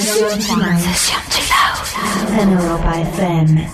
Sesión Chill Out en Europa FM.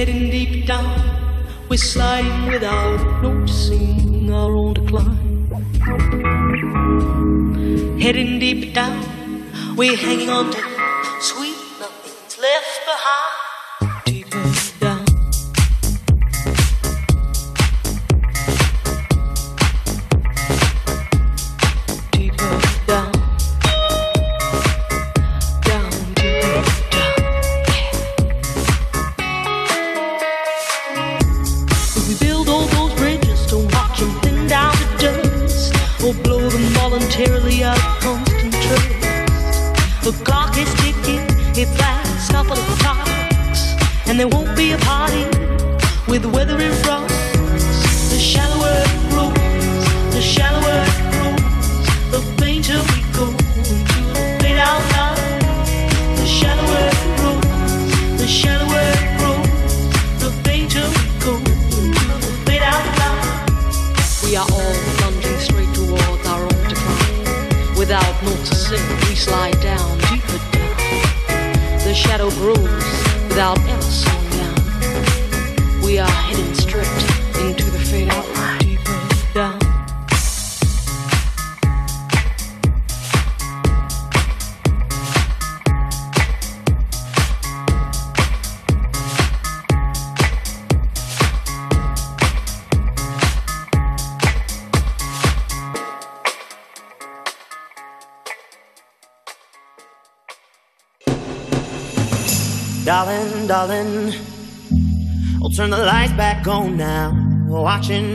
Heading deep down, we're sliding without noticing our own decline. Heading deep down, we're hanging on to sweet nothing's left behind.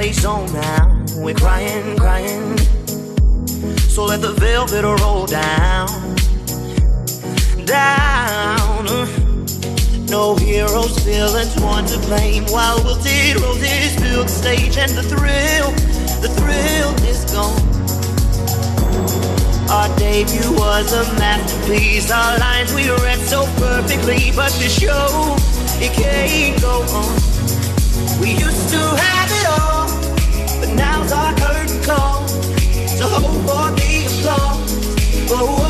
play so now. We're crying, crying. So let the velvet roll down, down. No heroes, villains, one to blame. While wilted roses this the stage, and the thrill, the thrill is gone. Our debut was a masterpiece. Our lines we read so perfectly, but the show it can't go on. We used to have. It's our curtain call to hope for the applause. But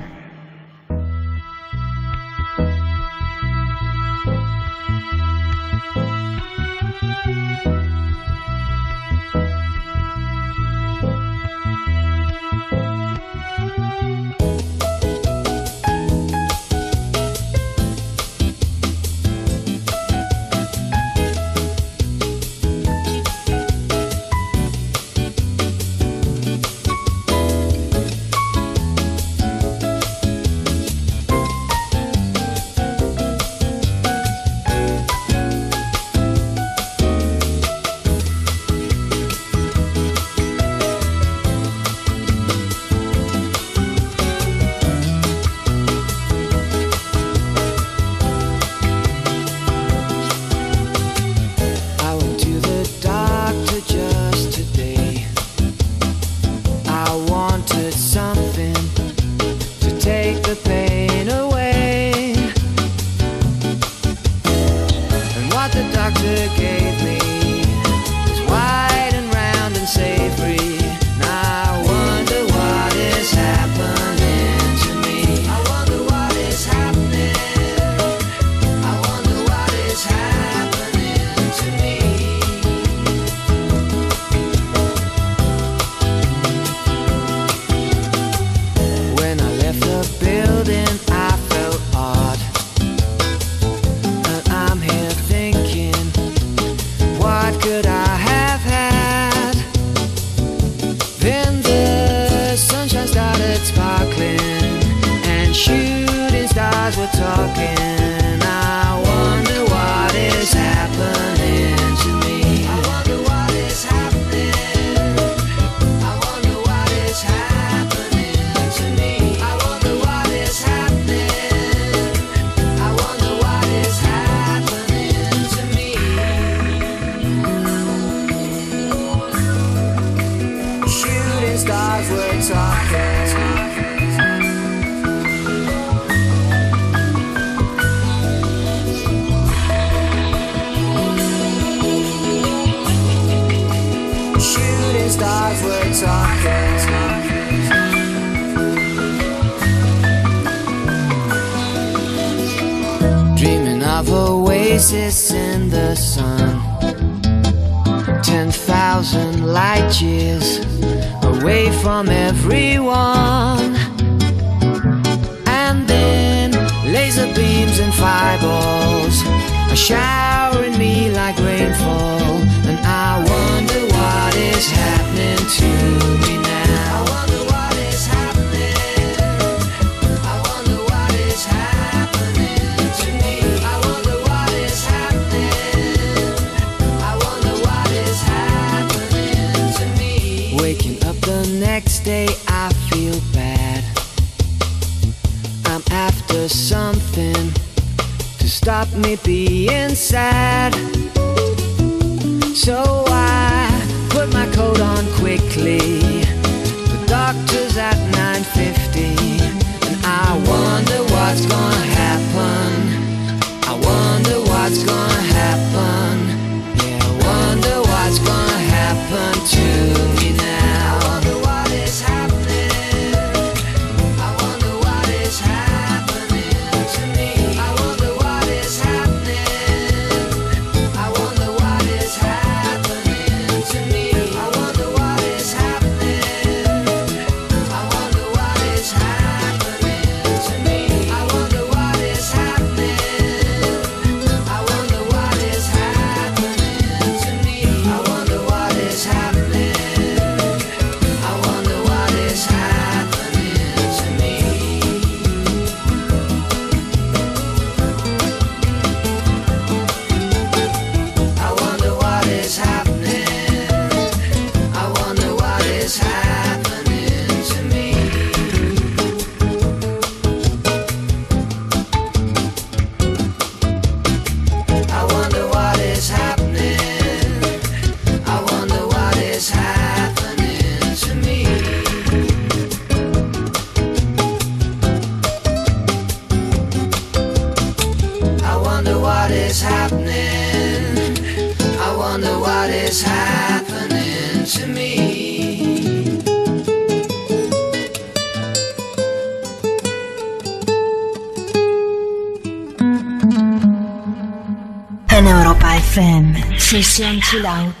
这样寂。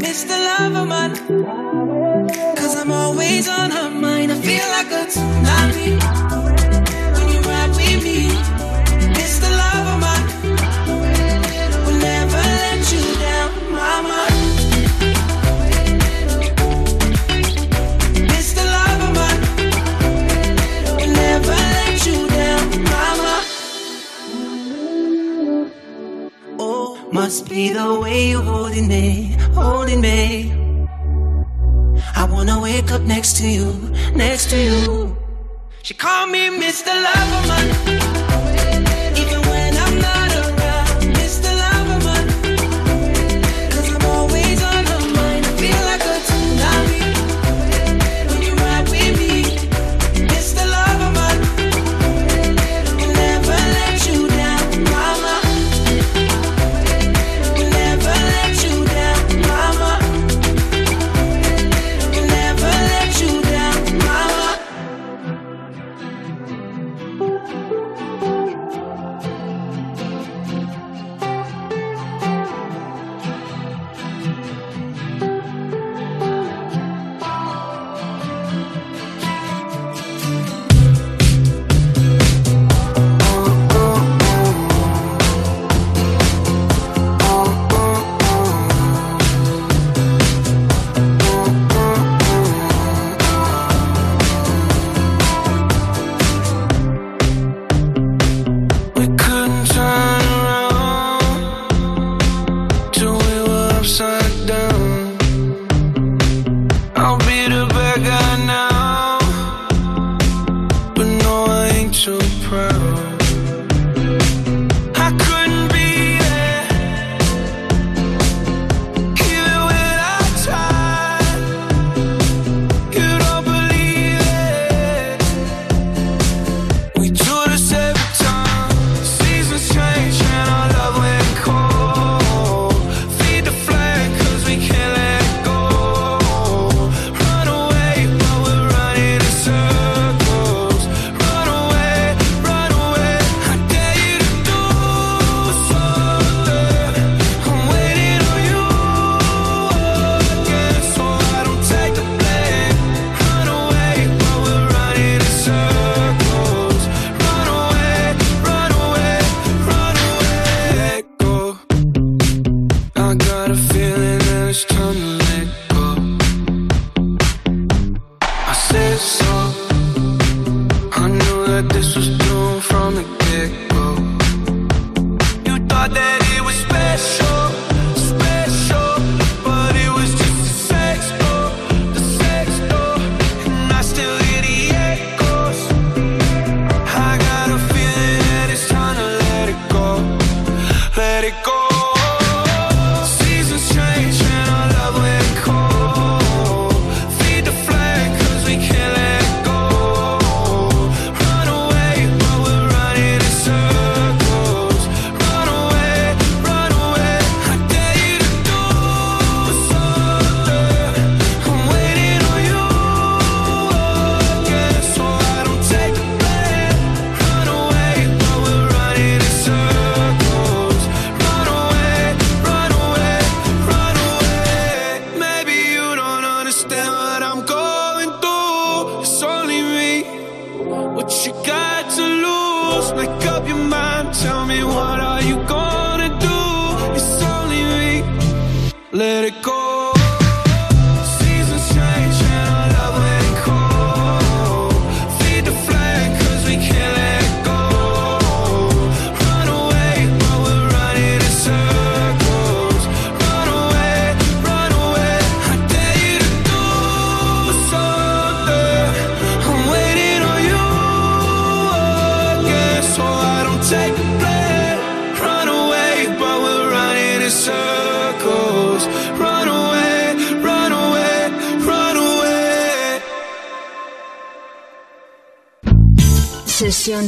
Miss the love of mine. Cause I'm always on her mind. I feel like a tsunami. When you ride with me. Miss the love of mine. Will never let you down, mama. Miss the love of mine. Will never let you down, mama. Oh, must be the way you're holding me holding me. I wanna wake up next to you, next to you. She called me Mr. Loverman.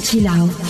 Sesión Chill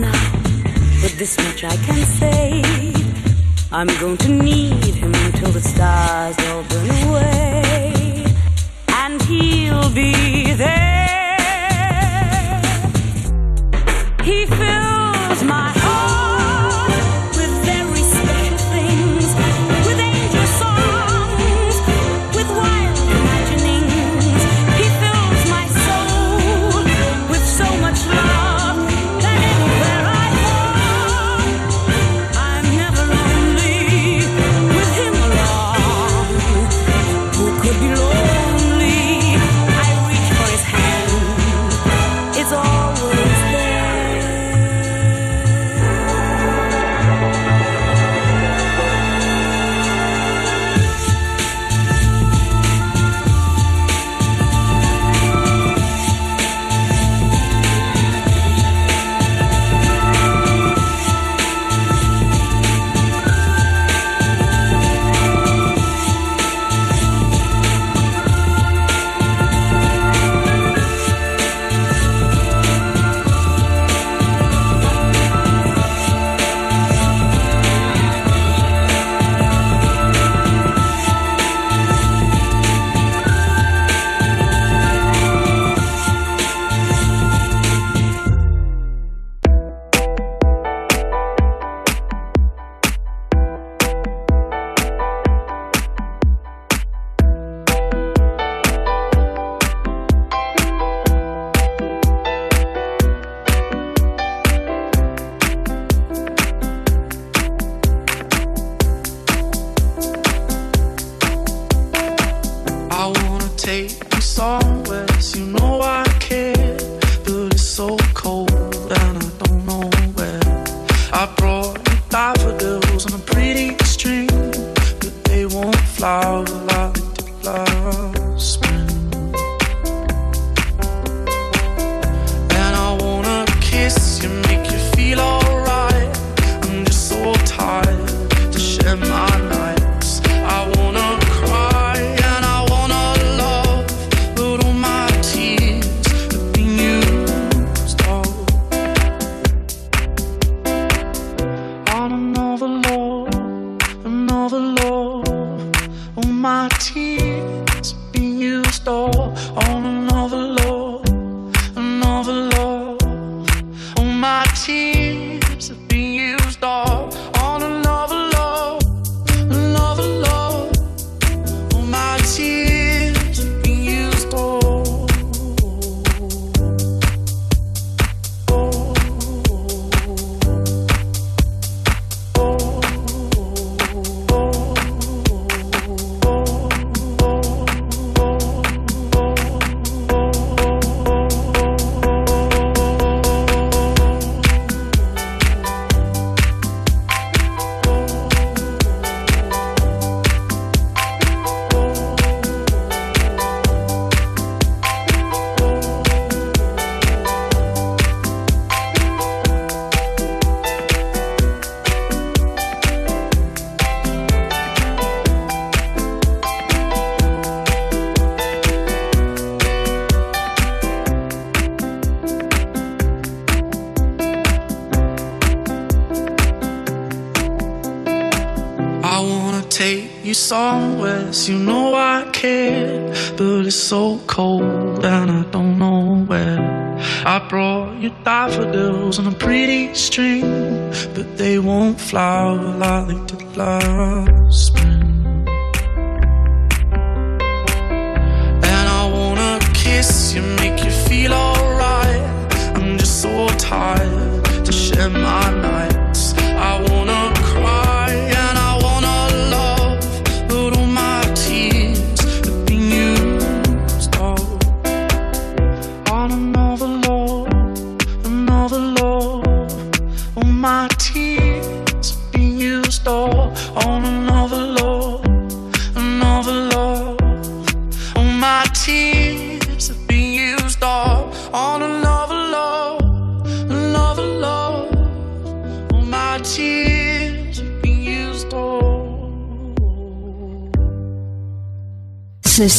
now. But this much I can say I'm going to need him until the stars all burn away. And he'll be there.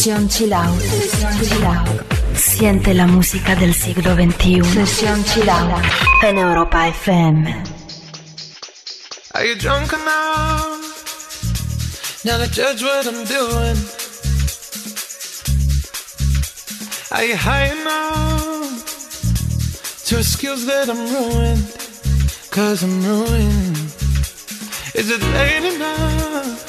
Sesión Out. Siente la música del siglo XXI. Sesión Chill Out. En Europa FM. Are you drunk enough now to judge what I'm doing? Are you high enough to excuse that I'm ruined? Cause I'm ruined. Is it late enough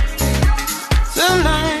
You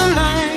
I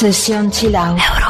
Sesión Chill Euro.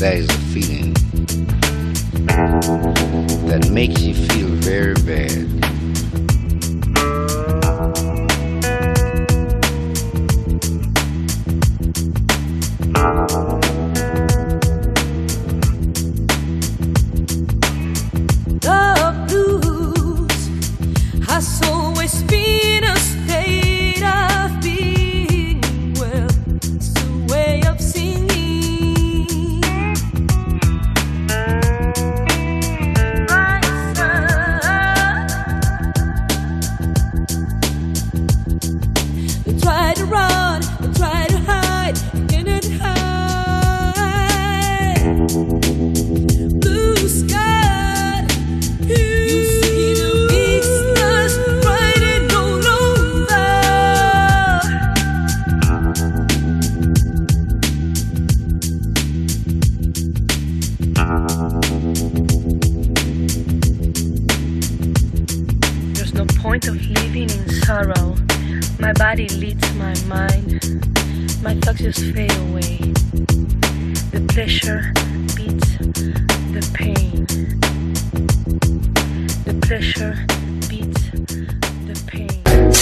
days.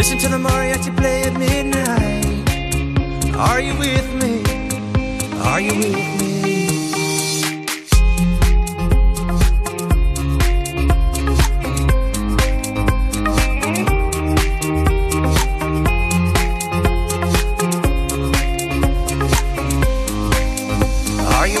Listen to the mariachi play at midnight. Are you with me? Are you with me? Are you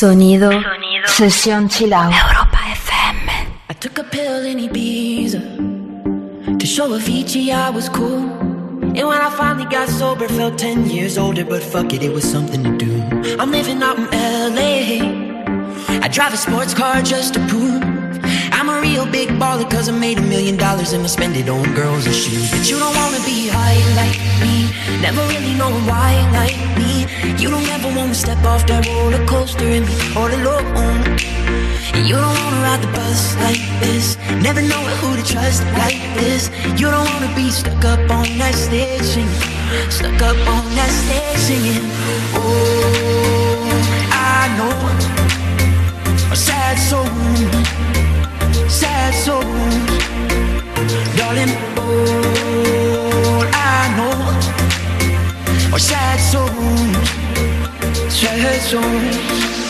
Sonido, sesión chill out. Europa FM. I took a pill in Ibiza to show Avicii I was cool. And when I finally got sober, felt 10 years older, but fuck it, it was something to do. I'm living out in LA. I drive a sports car just to prove I'm a real big baller cause I made a million dollars and I spend it on girls and shoes. But you don't wanna be high like me, never really knowing why like me. You don't ever wanna step off that roller coaster and be all alone. You don't wanna ride the bus like this, never know who to trust like this. You don't wanna be stuck up on that stage singing, stuck up on that stage singing. Oh, I know sad souls, sad souls.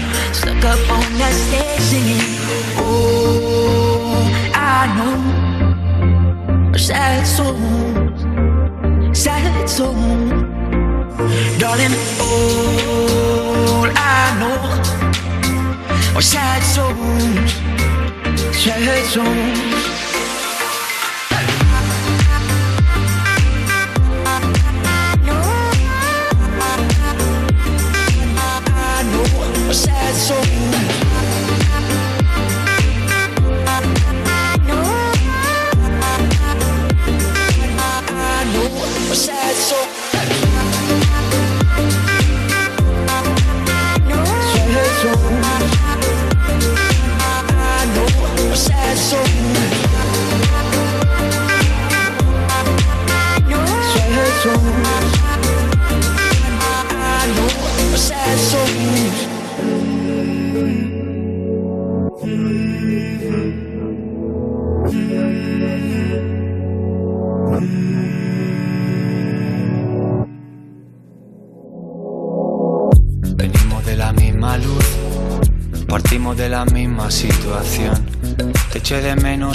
stuck up on that stage singing. Oh, I know sad souls, sad souls, darling. All I know are sad souls, sad souls.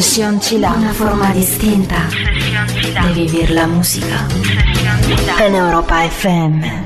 Session Chila. Una forma distinta di vivere la musica. En Europa FM.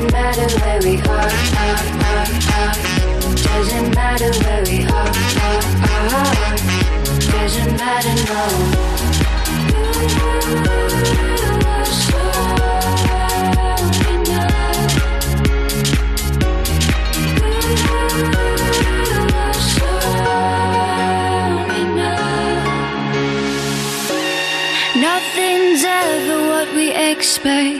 Doesn't matter where we are. Doesn't matter where we are. Doesn't matter, no. Nothing's ever what we expect,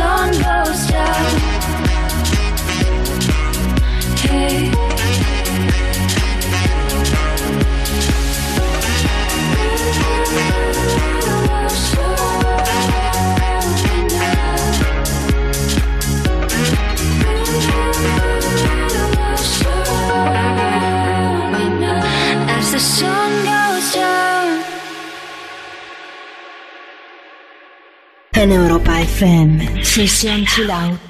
sun goes down. Hey. As the sun goes down. En Europa FM, Sesión Chill Out. Uh,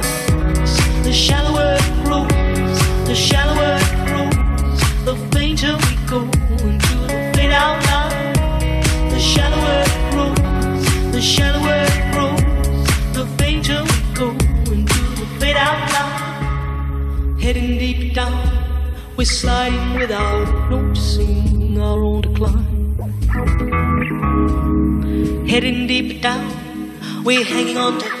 The shallower it grows, the shallower it grows, the fainter we go into the fade line. The shallower it grows, the shallower it grows, the fainter we go into the fade line. Heading deep down, we're sliding without noticing our own decline. Heading deep down, we're hanging on to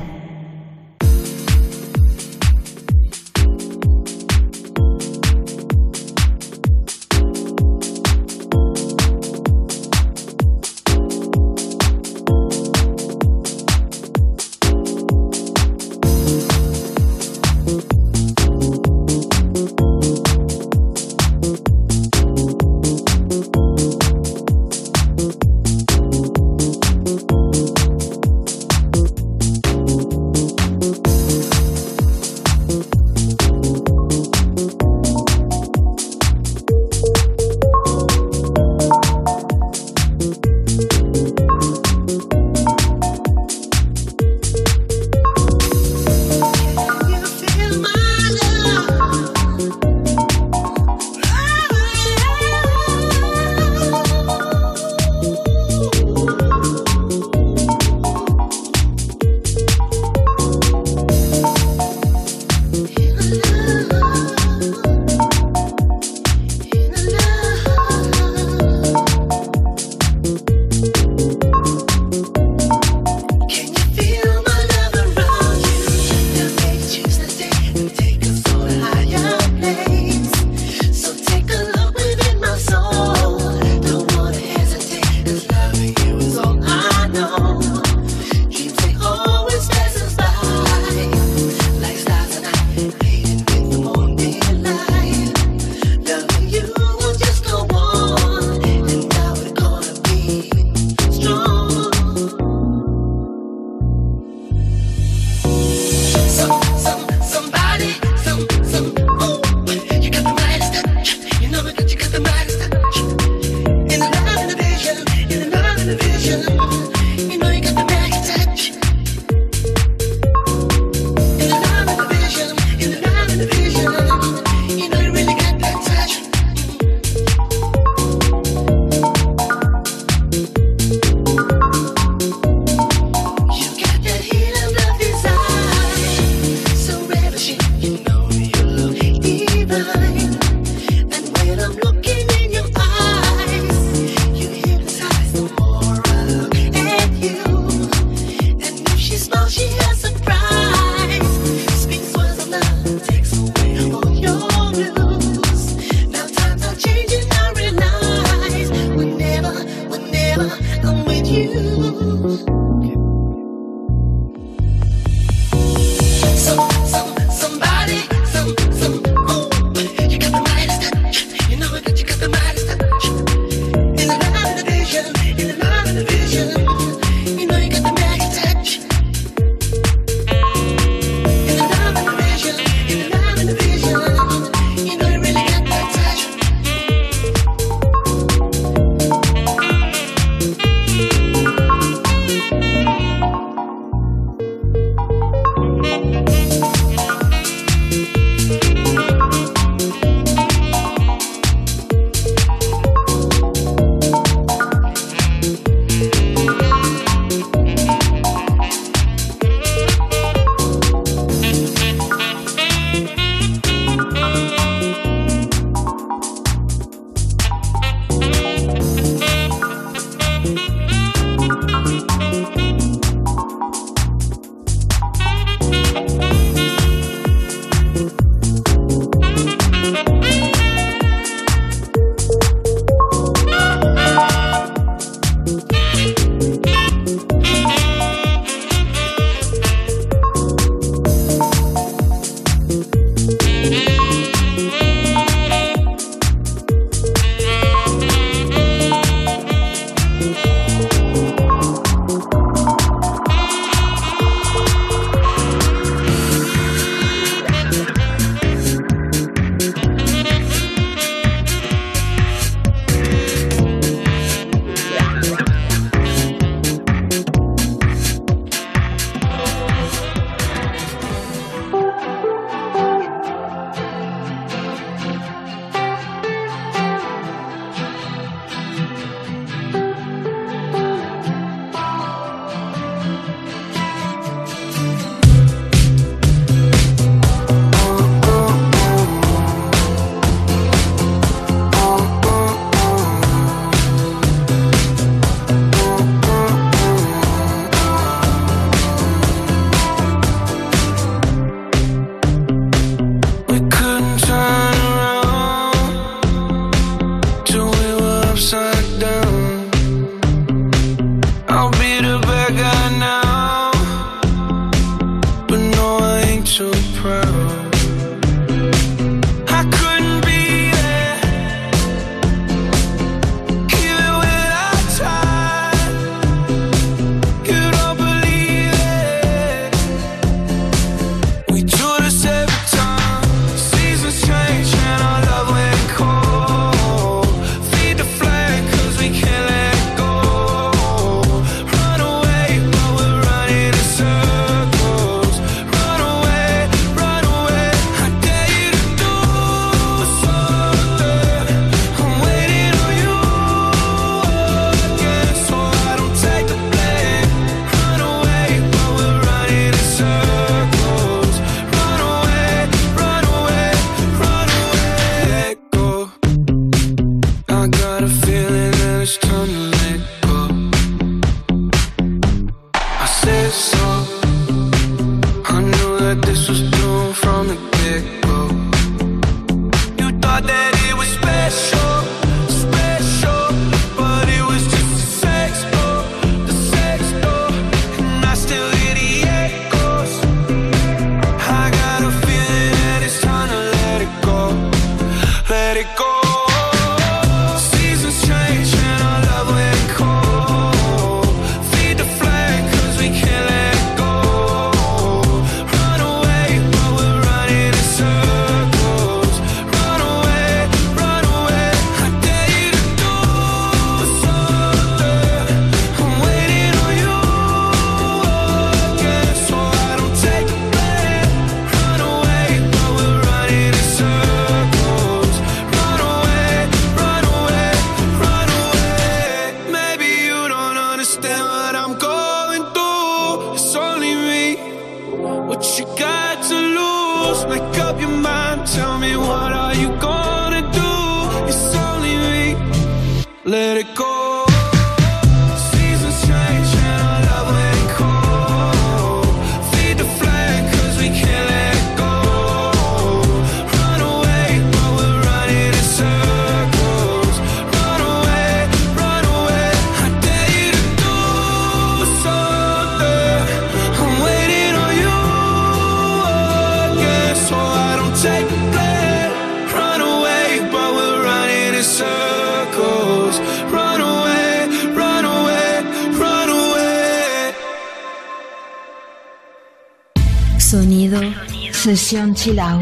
凄凉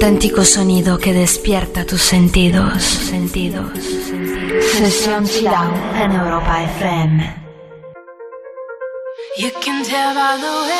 auténtico sonido que despierta tus sentidos. sentidos. Sesión Chilau en Europa FM. You can tell by the way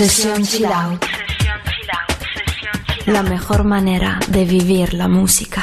Sesión La mejor manera de vivir la música.